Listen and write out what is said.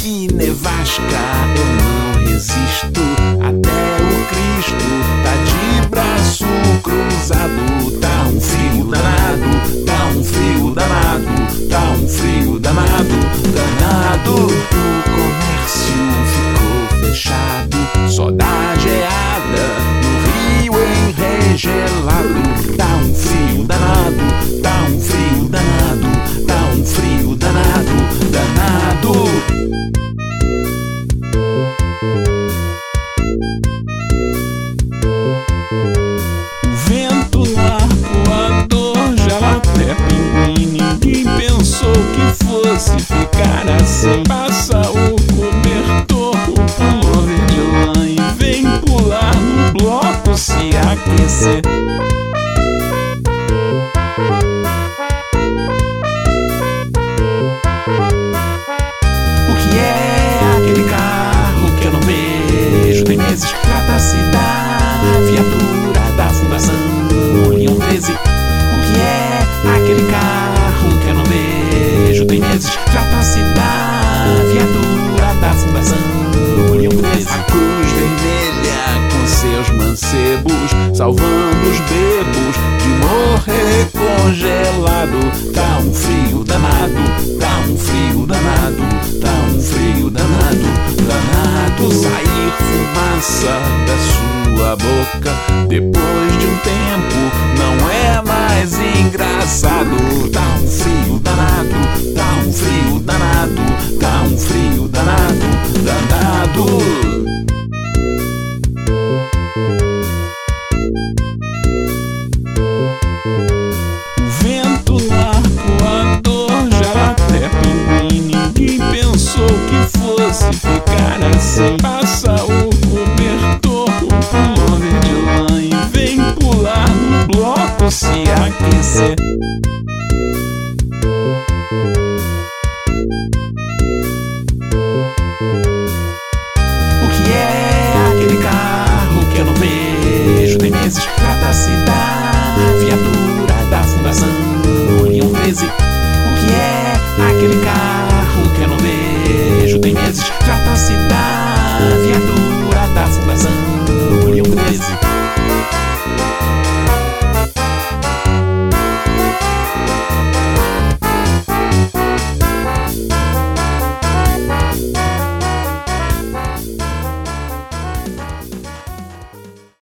que nevasca, eu não resisto. Até o Cristo fosse ficar assim. Passa o cobertor, o pullover de lã e vem pular no bloco se aquecer. O que é aquele carro que eu não vejo? Tem meses trata-se da viatura da Fundação Leão 13. O que é aquele carro meses trata-se da viatura da Fundação Leão 13. A cruz vermelha com seus mancebos salvando os bebos de morrer congelado. Tá um frio danado, tá um frio danado, tá um frio danado, danado. Sair fumaça da sua boca depois de um tempo não é mais engraçado. Tá um frio pular no bloco se aquecer. Tem meses trata-se da viatura da Fundação Leão 13.